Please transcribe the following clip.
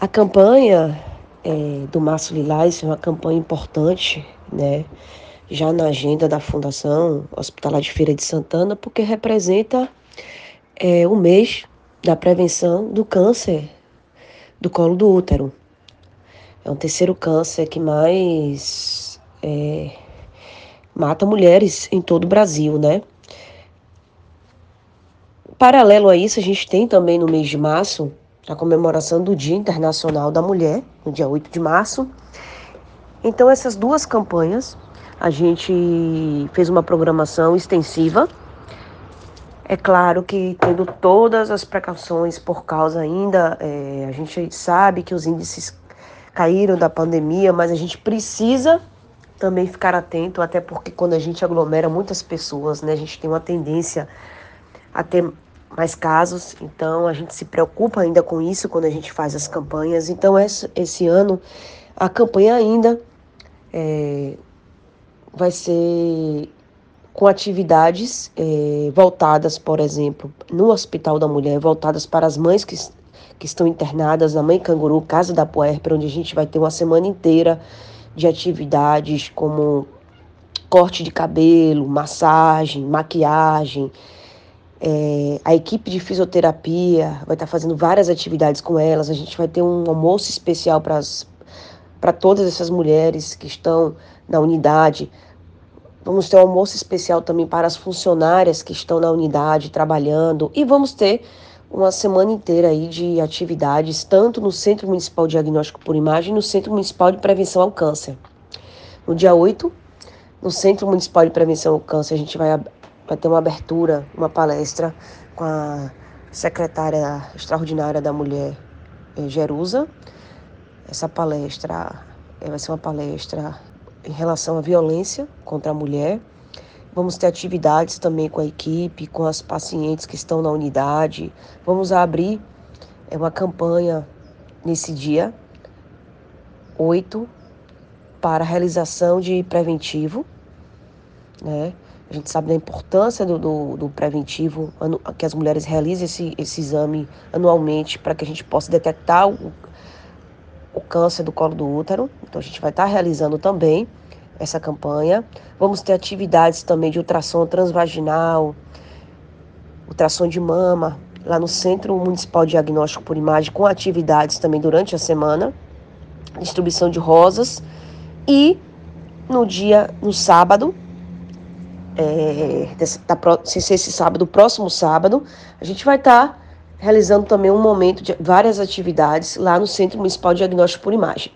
A campanha é, do Março Lilás é uma campanha importante, né? Já na agenda da Fundação Hospitalar de Feira de Santana, porque representa é, o mês da prevenção do câncer do colo do útero. É um terceiro câncer que mais é, mata mulheres em todo o Brasil, né? Paralelo a isso, a gente tem também no mês de março a comemoração do Dia Internacional da Mulher, no dia 8 de março. Então, essas duas campanhas, a gente fez uma programação extensiva. É claro que tendo todas as precauções por causa ainda, é, a gente sabe que os índices caíram da pandemia, mas a gente precisa também ficar atento, até porque quando a gente aglomera muitas pessoas, né, a gente tem uma tendência a ter mais casos, então a gente se preocupa ainda com isso quando a gente faz as campanhas. Então, esse, ano, a campanha ainda é, vai ser com atividades é, voltadas, por exemplo, no Hospital da Mulher, voltadas para as mães que, que estão internadas na Mãe Canguru, Casa da Puerpera, onde a gente vai ter uma semana inteira de atividades como corte de cabelo, massagem, maquiagem, é, a equipe de fisioterapia vai estar fazendo várias atividades com elas. A gente vai ter um almoço especial para todas essas mulheres que estão na unidade. Vamos ter um almoço especial também para as funcionárias que estão na unidade trabalhando. E vamos ter uma semana inteira aí de atividades, tanto no Centro Municipal de Diagnóstico por Imagem no Centro Municipal de Prevenção ao Câncer. No dia 8, no Centro Municipal de Prevenção ao Câncer, a gente vai vai ter uma abertura, uma palestra com a secretária extraordinária da mulher, eh, Jerusa. Essa palestra eh, vai ser uma palestra em relação à violência contra a mulher. Vamos ter atividades também com a equipe, com as pacientes que estão na unidade. Vamos abrir é uma campanha nesse dia 8 para realização de preventivo, né? A gente sabe da importância do, do, do preventivo, que as mulheres realizem esse, esse exame anualmente para que a gente possa detectar o, o câncer do colo do útero. Então a gente vai estar realizando também essa campanha. Vamos ter atividades também de ultrassom transvaginal, ultrassom de mama, lá no Centro Municipal de Diagnóstico por Imagem, com atividades também durante a semana, distribuição de rosas. E no dia, no sábado, é, desse, da, se ser esse sábado, próximo sábado, a gente vai estar tá realizando também um momento de várias atividades lá no Centro Municipal de Diagnóstico por Imagem.